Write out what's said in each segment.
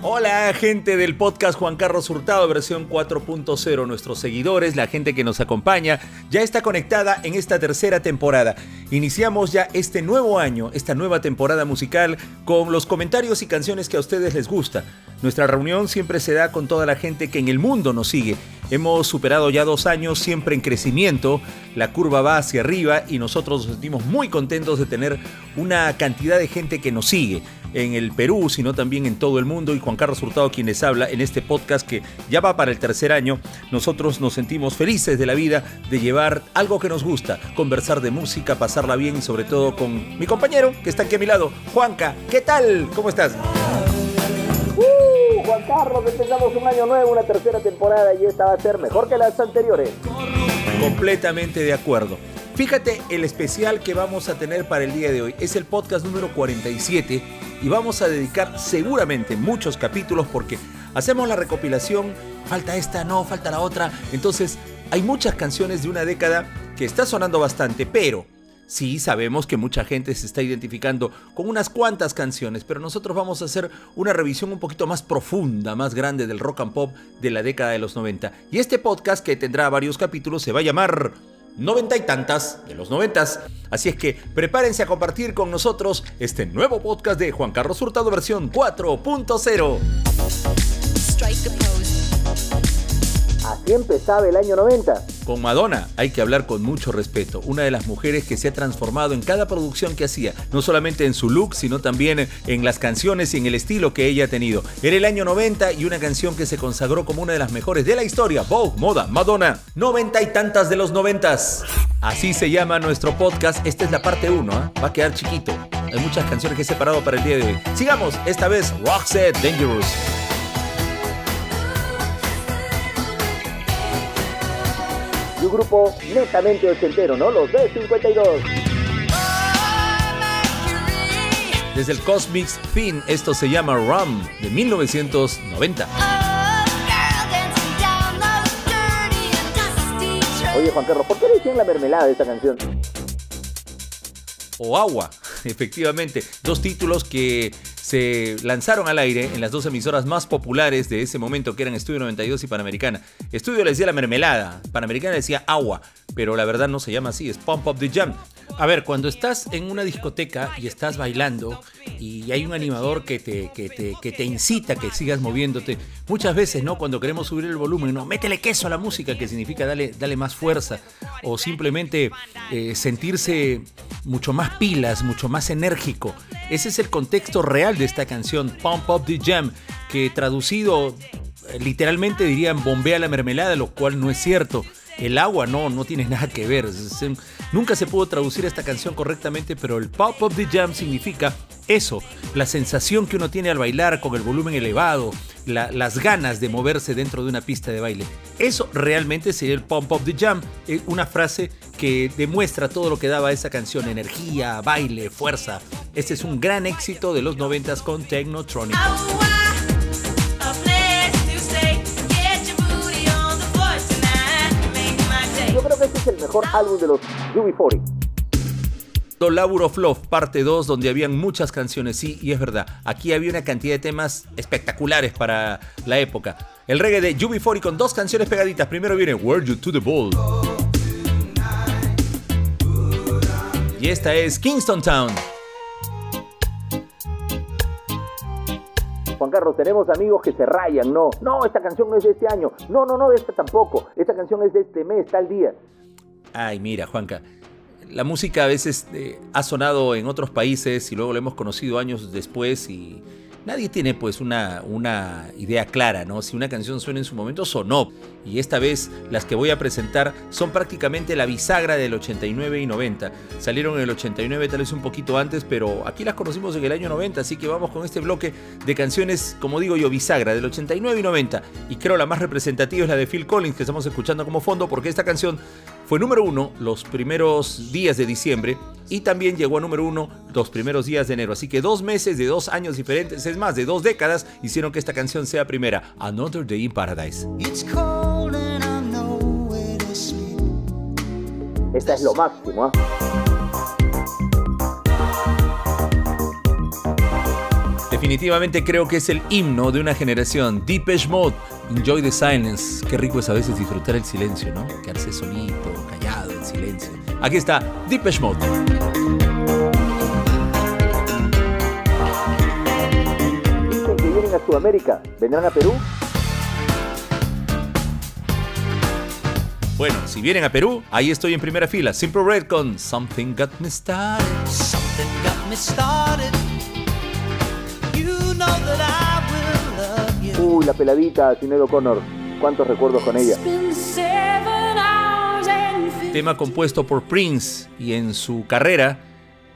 Hola gente del podcast Juan Carlos Hurtado versión 4.0, nuestros seguidores, la gente que nos acompaña, ya está conectada en esta tercera temporada. Iniciamos ya este nuevo año, esta nueva temporada musical con los comentarios y canciones que a ustedes les gusta. Nuestra reunión siempre se da con toda la gente que en el mundo nos sigue. Hemos superado ya dos años siempre en crecimiento, la curva va hacia arriba y nosotros nos sentimos muy contentos de tener una cantidad de gente que nos sigue en el Perú, sino también en todo el mundo. Y Juan Carlos Hurtado quien les habla en este podcast que ya va para el tercer año. Nosotros nos sentimos felices de la vida de llevar algo que nos gusta, conversar de música, pasarla bien y sobre todo con mi compañero que está aquí a mi lado, Juanca. ¿Qué tal? ¿Cómo estás? Carlos, empezamos un año nuevo, una tercera temporada y esta va a ser mejor que las anteriores. Completamente de acuerdo. Fíjate el especial que vamos a tener para el día de hoy. Es el podcast número 47 y vamos a dedicar seguramente muchos capítulos porque hacemos la recopilación, falta esta, no, falta la otra. Entonces hay muchas canciones de una década que está sonando bastante, pero Sí, sabemos que mucha gente se está identificando con unas cuantas canciones, pero nosotros vamos a hacer una revisión un poquito más profunda, más grande del rock and pop de la década de los 90. Y este podcast, que tendrá varios capítulos, se va a llamar noventa y tantas de los noventas. Así es que prepárense a compartir con nosotros este nuevo podcast de Juan Carlos Hurtado versión 4.0. Así empezaba el año 90. Con Madonna hay que hablar con mucho respeto, una de las mujeres que se ha transformado en cada producción que hacía, no solamente en su look, sino también en las canciones y en el estilo que ella ha tenido. Era el año 90 y una canción que se consagró como una de las mejores de la historia, Vogue, Moda, Madonna, noventa y tantas de los noventas. Así se llama nuestro podcast, esta es la parte 1, ¿eh? va a quedar chiquito. Hay muchas canciones que he separado para el día de hoy. Sigamos, esta vez Roxette Dangerous. Grupo netamente ochentero, ¿no? Los B52. Desde el Cosmics Fin, esto se llama Rum de 1990. Oye, Juan Carlos, ¿por qué le decían la mermelada de esta canción? O Agua, efectivamente. Dos títulos que se lanzaron al aire en las dos emisoras más populares de ese momento, que eran Estudio 92 y Panamericana. Estudio le decía la mermelada, Panamericana le decía agua, pero la verdad no se llama así, es Pump Up the Jam. A ver, cuando estás en una discoteca y estás bailando y hay un animador que te, que te, que te incita a que sigas moviéndote, muchas veces, ¿no? Cuando queremos subir el volumen, no, métele queso a la música, que significa darle, dale más fuerza, o simplemente eh, sentirse mucho más pilas, mucho más enérgico. Ese es el contexto real de esta canción, Pump Up the Jam, que traducido eh, literalmente dirían bombea la mermelada, lo cual no es cierto. El agua no, no tiene nada que ver. Nunca se pudo traducir esta canción correctamente, pero el Pop of the Jam significa eso, la sensación que uno tiene al bailar con el volumen elevado, las ganas de moverse dentro de una pista de baile. Eso realmente sería el Pump of the Jam, eh, una frase que demuestra todo lo que daba esa canción, energía, baile, fuerza. Este es un gran éxito de los noventas con Technotronic. Mejor álbum de los UB40. Labor of Love, parte 2, donde habían muchas canciones, sí, y es verdad, aquí había una cantidad de temas espectaculares para la época. El reggae de UB40 con dos canciones pegaditas. Primero viene Were You to the Ball. Y esta es Kingston Town. Juan Carlos, tenemos amigos que se rayan, no, no, esta canción no es de este año, no, no, no, esta tampoco, esta canción es de este mes, tal día. Ay, mira, Juanca, la música a veces eh, ha sonado en otros países y luego la hemos conocido años después y nadie tiene pues una, una idea clara, ¿no? Si una canción suena en su momento, sonó. Y esta vez las que voy a presentar son prácticamente la bisagra del 89 y 90. Salieron en el 89 tal vez un poquito antes, pero aquí las conocimos en el año 90, así que vamos con este bloque de canciones, como digo yo, bisagra del 89 y 90. Y creo la más representativa es la de Phil Collins que estamos escuchando como fondo, porque esta canción fue número uno los primeros días de diciembre y también llegó a número uno los primeros días de enero. Así que dos meses de dos años diferentes, es más, de dos décadas, hicieron que esta canción sea primera. Another Day in Paradise. Esta es lo máximo, ¿ah? Definitivamente creo que es el himno de una generación. Deepesh Mode, Enjoy the Silence. Qué rico es a veces disfrutar el silencio, ¿no? Quedarse solito, callado, en silencio. Aquí está Deepesh Mode. Dicen que vienen a Sudamérica. ¿Vendrán a Perú? Bueno, si vienen a Perú, ahí estoy en primera fila. Simple Red con Something Got Me Started. Something got me started. Uy, la peladita, Sinead O'Connor. ¿Cuántos recuerdos con ella? Tema compuesto por Prince y en su carrera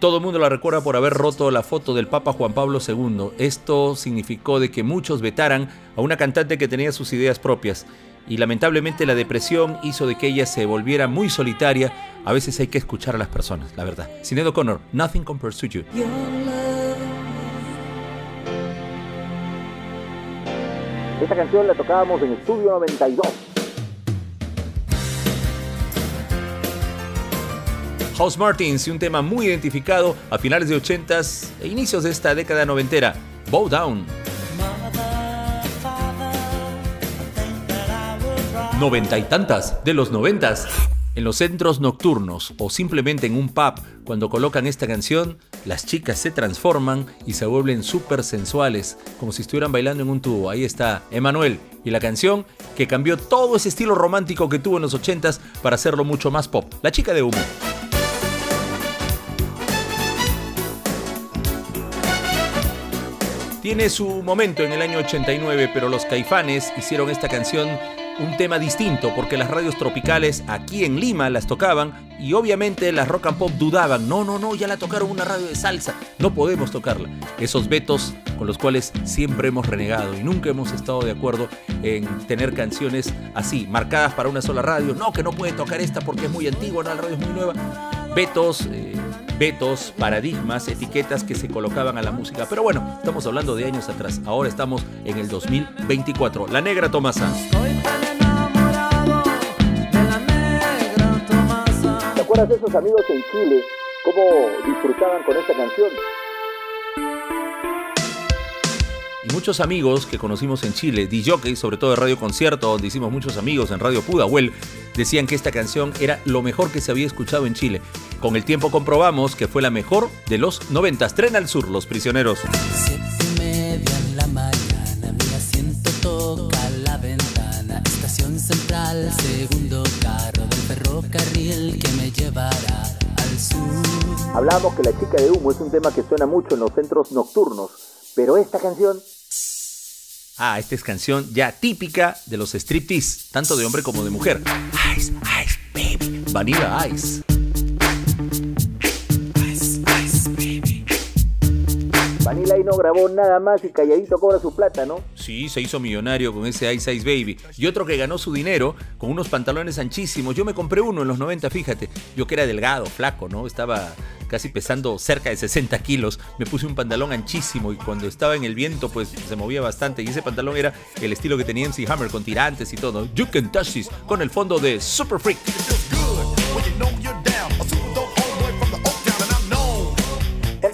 todo el mundo la recuerda por haber roto la foto del Papa Juan Pablo II. Esto significó de que muchos vetaran a una cantante que tenía sus ideas propias. Y lamentablemente la depresión hizo de que ella se volviera muy solitaria. A veces hay que escuchar a las personas, la verdad. Sinead O'Connor, Nothing Compares to You. Esta canción la tocábamos en Estudio 92. House Martins y un tema muy identificado a finales de 80s e inicios de esta década noventera, Bow Down. Noventa y tantas de los noventas. En los centros nocturnos o simplemente en un pub, cuando colocan esta canción, las chicas se transforman y se vuelven súper sensuales, como si estuvieran bailando en un tubo. Ahí está Emanuel y la canción que cambió todo ese estilo romántico que tuvo en los 80s para hacerlo mucho más pop. La chica de humo. Tiene su momento en el año 89, pero los caifanes hicieron esta canción un tema distinto porque las radios tropicales aquí en Lima las tocaban y obviamente las rock and pop dudaban, no, no, no, ya la tocaron una radio de salsa, no podemos tocarla. Esos vetos con los cuales siempre hemos renegado y nunca hemos estado de acuerdo en tener canciones así, marcadas para una sola radio, no, que no puede tocar esta porque es muy antigua, no, la radio es muy nueva. Vetos, eh, vetos, paradigmas, etiquetas que se colocaban a la música. Pero bueno, estamos hablando de años atrás, ahora estamos en el 2024. La negra Tomasa. De esos amigos en Chile? ¿Cómo disfrutaban con esta canción? Y muchos amigos que conocimos en Chile, DJ, sobre todo de Radio Concierto, donde hicimos muchos amigos en Radio Pudahuel, decían que esta canción era lo mejor que se había escuchado en Chile. Con el tiempo comprobamos que fue la mejor de los 90. Tren al sur, Los Prisioneros. la mañana, Hablábamos que La chica de humo es un tema que suena mucho en los centros nocturnos, pero esta canción... Ah, esta es canción ya típica de los striptease, tanto de hombre como de mujer. Ice, ice, baby. Vanilla Ice. Vanilla y no grabó nada más y calladito cobra su plata, ¿no? Sí, se hizo millonario con ese Ice Ice Baby. Y otro que ganó su dinero con unos pantalones anchísimos. Yo me compré uno en los 90, fíjate. Yo que era delgado, flaco, ¿no? Estaba casi pesando cerca de 60 kilos. Me puse un pantalón anchísimo y cuando estaba en el viento, pues se movía bastante. Y ese pantalón era el estilo que tenía MC Hammer con tirantes y todo. You can touch this con el fondo de Super Freak.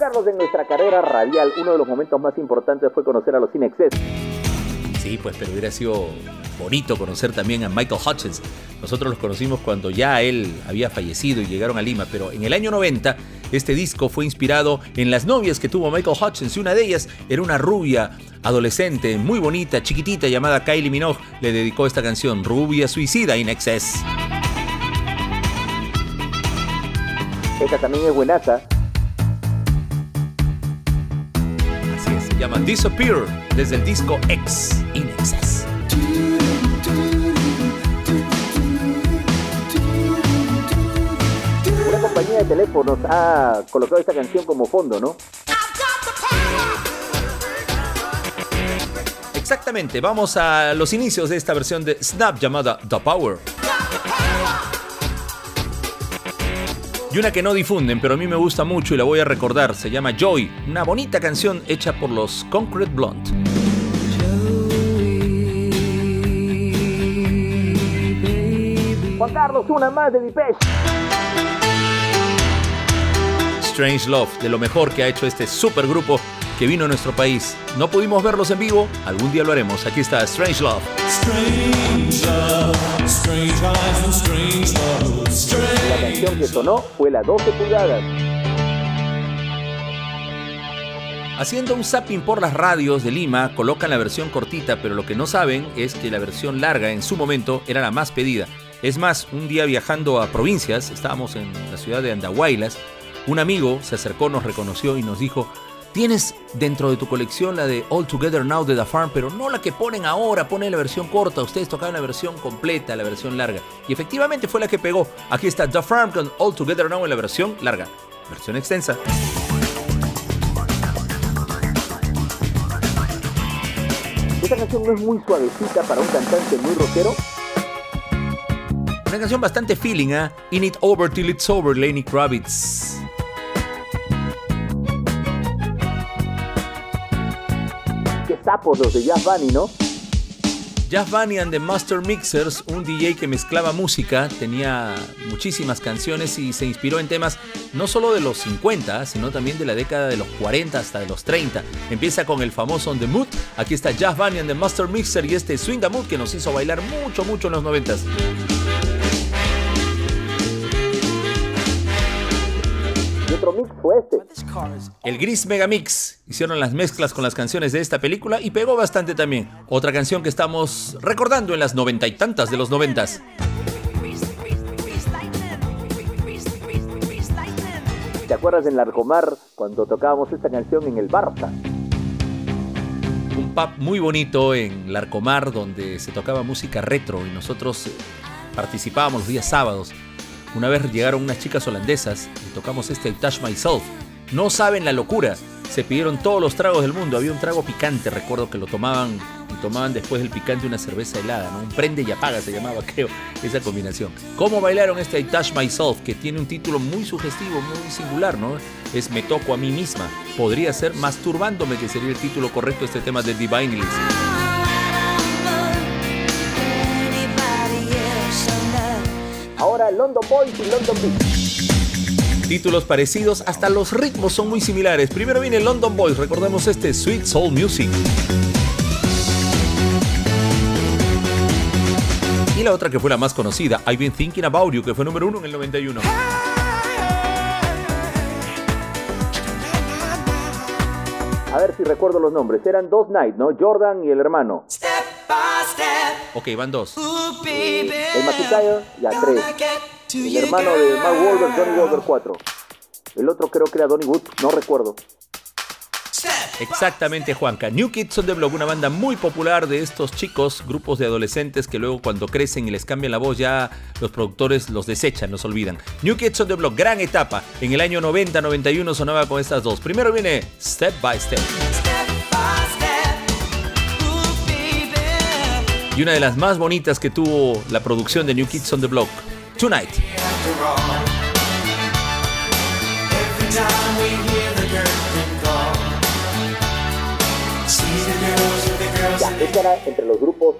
Carlos, en nuestra carrera radial, uno de los momentos más importantes fue conocer a los Inexes. Sí, pues, pero hubiera sido bonito conocer también a Michael Hutchins. Nosotros los conocimos cuando ya él había fallecido y llegaron a Lima, pero en el año 90 este disco fue inspirado en las novias que tuvo Michael Hutchins y una de ellas era una rubia adolescente, muy bonita, chiquitita, llamada Kylie Minogue. Le dedicó esta canción, Rubia Suicida in Excess. Esta también es buenaza. llama Disappear desde el disco X in Excess. Una compañía de teléfonos ha colocado esta canción como fondo, ¿no? Exactamente, vamos a los inicios de esta versión de Snap llamada The Power. Y una que no difunden, pero a mí me gusta mucho y la voy a recordar, se llama Joy, una bonita canción hecha por los Concrete Blonde. Juan Carlos, una más de Depeche. Strange Love, de lo mejor que ha hecho este supergrupo que vino a nuestro país. No pudimos verlos en vivo, algún día lo haremos. Aquí está Strange Love. La canción que sonó fue la 12 pulgadas. Haciendo un zapping por las radios de Lima, colocan la versión cortita, pero lo que no saben es que la versión larga en su momento era la más pedida. Es más, un día viajando a provincias, estábamos en la ciudad de Andahuaylas, un amigo se acercó, nos reconoció y nos dijo, tienes dentro de tu colección la de All Together Now de The Farm, pero no la que ponen ahora, ponen la versión corta, ustedes tocaban la versión completa, la versión larga. Y efectivamente fue la que pegó. Aquí está The Farm con All Together Now en la versión larga, versión extensa. Esta canción no es muy suavecita para un cantante muy rockero. Una canción bastante feeling, ¿ah? In It Over Till It's Over, Lenny Kravitz. Sapos los de Jazz Bunny, ¿no? Jazz Bunny and the Master Mixers, un DJ que mezclaba música, tenía muchísimas canciones y se inspiró en temas no solo de los 50, sino también de la década de los 40 hasta de los 30. Empieza con el famoso On the Mood, aquí está Jazz Bunny and the Master Mixer y este Swing the Mood que nos hizo bailar mucho, mucho en los 90. Fue este. El Gris Megamix hicieron las mezclas con las canciones de esta película y pegó bastante también. Otra canción que estamos recordando en las noventa y tantas de los noventas. ¿Te acuerdas en Largomar cuando tocábamos esta canción en el Barça? Un pub muy bonito en Larcomar donde se tocaba música retro y nosotros eh, participábamos los días sábados. Una vez llegaron unas chicas holandesas y tocamos este Touch Myself. No saben la locura. Se pidieron todos los tragos del mundo. Había un trago picante, recuerdo que lo tomaban y tomaban después del picante una cerveza helada, ¿no? Un prende y apaga se llamaba, creo, esa combinación. ¿Cómo bailaron este I Touch Myself? Que tiene un título muy sugestivo, muy singular, ¿no? Es Me toco a mí misma. Podría ser Masturbándome, que sería el título correcto de este tema de Divine List. London Boys y London Beat. Títulos parecidos, hasta los ritmos son muy similares. Primero viene London Boys, recordemos este Sweet Soul Music. Y la otra que fue la más conocida, I've Been Thinking About You, que fue número uno en el 91. A ver si recuerdo los nombres. Eran dos Night, ¿no? Jordan y el hermano. Ok, van dos. El McIntyre, ya tres. El hermano de Mark Wahlberg, Johnny Wahlberg, cuatro. El otro creo que era Donny Wood, no recuerdo. Exactamente, Juanca. New Kids on the Block, una banda muy popular de estos chicos, grupos de adolescentes que luego cuando crecen y les cambian la voz ya los productores los desechan, los olvidan. New Kids on the Block, gran etapa. En el año 90-91 sonaba con estas dos. Primero viene Step by Step. Y una de las más bonitas que tuvo la producción de New Kids on the Block, Tonight. Ya, esta era entre los grupos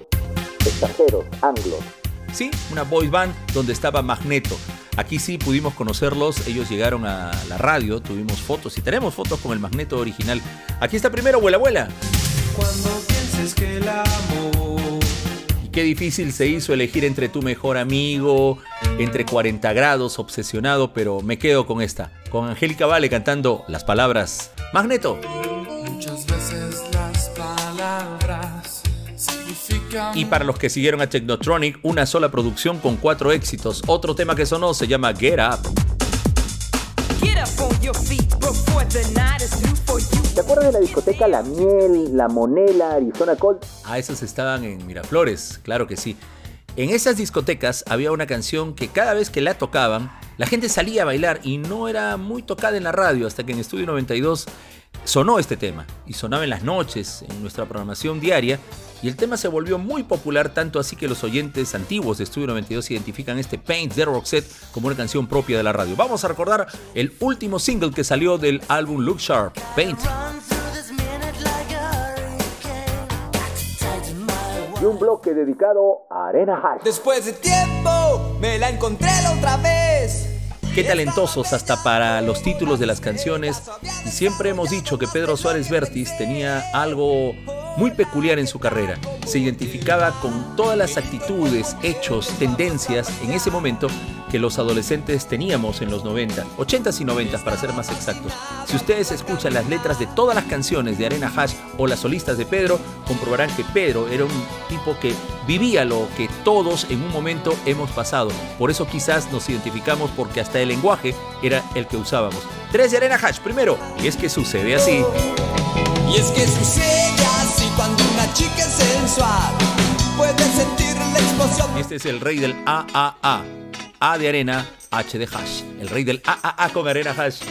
extranjeros, anglos. Sí, una boy band donde estaba Magneto. Aquí sí pudimos conocerlos, ellos llegaron a la radio, tuvimos fotos y tenemos fotos con el Magneto original. Aquí está primero, abuela, abuela. Cuando pienses que el amor qué difícil se hizo elegir entre tu mejor amigo, entre 40 grados, obsesionado, pero me quedo con esta, con Angélica Vale cantando las palabras Magneto. muchas veces las palabras significan Y para los que siguieron a Technotronic, una sola producción con cuatro éxitos. Otro tema que sonó se llama Get Up. Get up on your feet before the night acuerdas de la discoteca La Miel, La Monela, Arizona Colt? Ah, esas estaban en Miraflores, claro que sí. En esas discotecas había una canción que cada vez que la tocaban, la gente salía a bailar y no era muy tocada en la radio hasta que en Estudio 92 sonó este tema y sonaba en las noches en nuestra programación diaria y el tema se volvió muy popular tanto así que los oyentes antiguos de Estudio 92 identifican este Paint de Roxette como una canción propia de la radio. Vamos a recordar el último single que salió del álbum Look Sharp, Paint. Y un bloque dedicado a Arena Hash. Después de tiempo, me la encontré la otra vez. Qué talentosos hasta para los títulos de las canciones. Y siempre hemos dicho que Pedro Suárez Vértiz tenía algo muy peculiar en su carrera. Se identificaba con todas las actitudes, hechos, tendencias en ese momento que los adolescentes teníamos en los 90, 80s y 90 para ser más exactos. Si ustedes escuchan las letras de todas las canciones de Arena Hash o las solistas de Pedro, comprobarán que Pedro era un tipo que vivía lo que todos en un momento hemos pasado. Por eso quizás nos identificamos porque hasta el lenguaje era el que usábamos. Tres de Arena Hash, primero, y es que sucede así. Y es que sucede así chica sensual. Puedes sentir la explosión. Este es el rey del AAA. A de arena, H de hash. El rey del AAA con arena hash.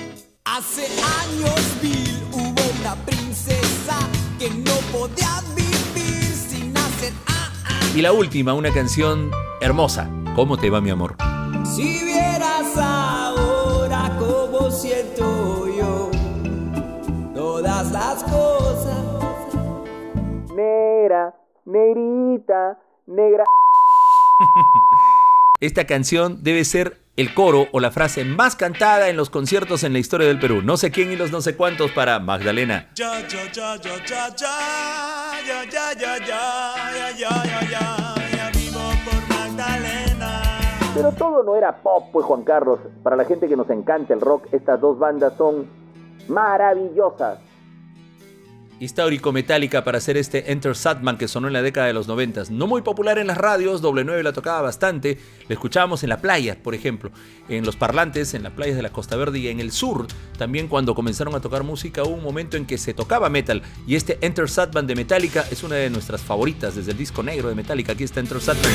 Hace años, Bill, hubo una princesa que no podía vivir sin hacer ah. Y la última, una canción hermosa. ¿Cómo te va, mi amor? Si vieras negra, negrita, negra. Esta canción debe ser el coro o la frase más cantada en los conciertos en la historia del Perú. No sé quién y los no sé cuántos para Magdalena. Pero todo no era pop, pues Juan Carlos. Para la gente que nos encanta el rock, estas dos bandas son maravillosas. Histórico Metallica para hacer este Enter Satman que sonó en la década de los 90. No muy popular en las radios, doble 9 la tocaba bastante. La escuchábamos en la playa, por ejemplo, en los parlantes, en las playas de la Costa Verde y en el sur. También cuando comenzaron a tocar música hubo un momento en que se tocaba metal. Y este Enter Satman de Metallica es una de nuestras favoritas desde el disco negro de Metallica. Aquí está Enter Satman.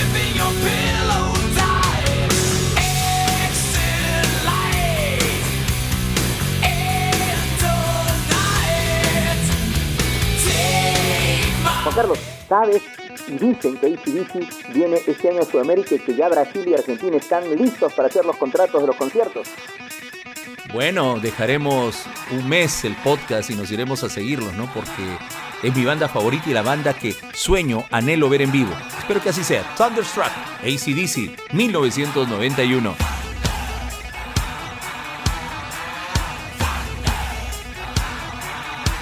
Juan Carlos, ¿sabes? Y dicen que ACDC viene este año a Sudamérica y que ya Brasil y Argentina están listos para hacer los contratos de los conciertos. Bueno, dejaremos un mes el podcast y nos iremos a seguirlos, ¿no? Porque es mi banda favorita y la banda que sueño, anhelo ver en vivo. Espero que así sea. Thunderstruck, ACDC, 1991.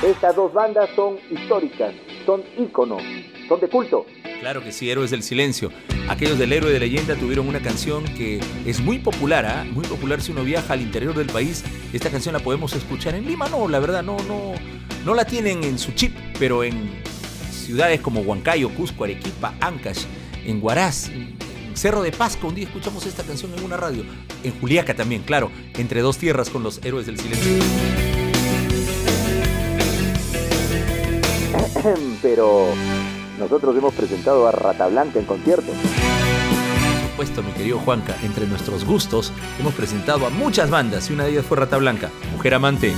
Estas dos bandas son históricas, son íconos, son de culto. Claro que sí, Héroes del Silencio. Aquellos del héroe de leyenda tuvieron una canción que es muy popular, ¿ah? muy popular si uno viaja al interior del país. Esta canción la podemos escuchar en Lima, no, la verdad, no, no, no la tienen en su chip, pero en ciudades como Huancayo, Cusco, Arequipa, Ancash, en Huaraz, Cerro de Pasco, un día escuchamos esta canción en una radio. En Juliaca también, claro, entre dos tierras con los Héroes del Silencio. Pero nosotros hemos presentado a Rata Blanca en concierto. Por supuesto, mi querido Juanca, entre nuestros gustos hemos presentado a muchas bandas y una de ellas fue Rata Blanca, Mujer Amante.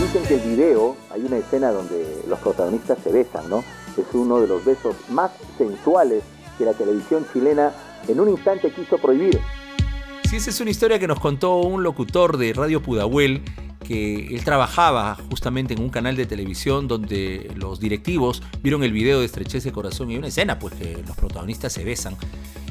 Dicen que el video, hay una escena donde los protagonistas se besan, ¿no? Es uno de los besos más sensuales que la televisión chilena en un instante quiso prohibir. Sí, esa es una historia que nos contó un locutor de Radio Pudahuel, que él trabajaba justamente en un canal de televisión donde los directivos vieron el video de Estrechez de Corazón y una escena, pues que los protagonistas se besan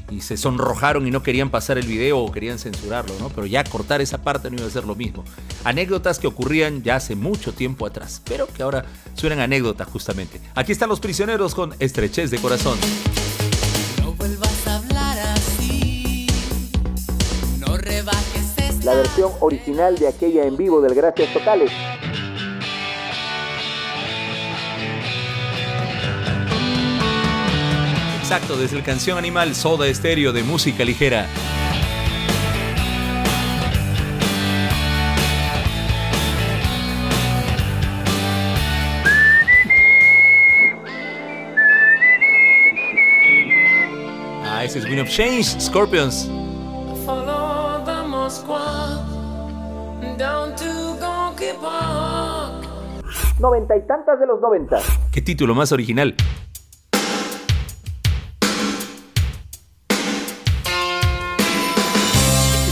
y se sonrojaron y no querían pasar el video o querían censurarlo, ¿no? Pero ya cortar esa parte no iba a ser lo mismo. Anécdotas que ocurrían ya hace mucho tiempo atrás, pero que ahora suenan anécdotas justamente. Aquí están los prisioneros con Estrechez de Corazón. La versión original de aquella en vivo del Gracias Totales. Exacto, desde el canción Animal Soda Estéreo de música ligera. Ah, ese es Wind of Change, Scorpions. Noventa y tantas de los noventas. Qué título más original.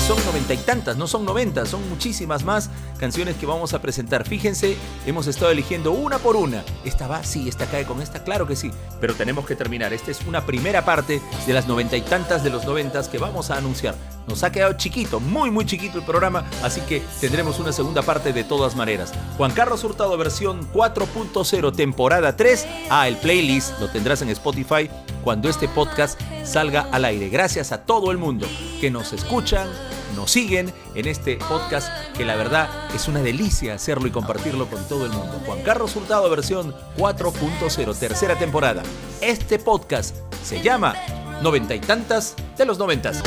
Son noventa y tantas, no son 90, son muchísimas más canciones que vamos a presentar. Fíjense, hemos estado eligiendo una por una. Esta va, sí, esta cae con esta, claro que sí. Pero tenemos que terminar. Esta es una primera parte de las noventa y tantas de los noventas que vamos a anunciar. Nos ha quedado chiquito, muy muy chiquito el programa, así que tendremos una segunda parte de todas maneras. Juan Carlos Hurtado versión 4.0 temporada 3. Ah, el playlist lo tendrás en Spotify cuando este podcast salga al aire. Gracias a todo el mundo que nos escuchan, nos siguen en este podcast que la verdad es una delicia hacerlo y compartirlo con todo el mundo. Juan Carlos Hurtado versión 4.0 tercera temporada. Este podcast se llama Noventa y tantas de los noventas.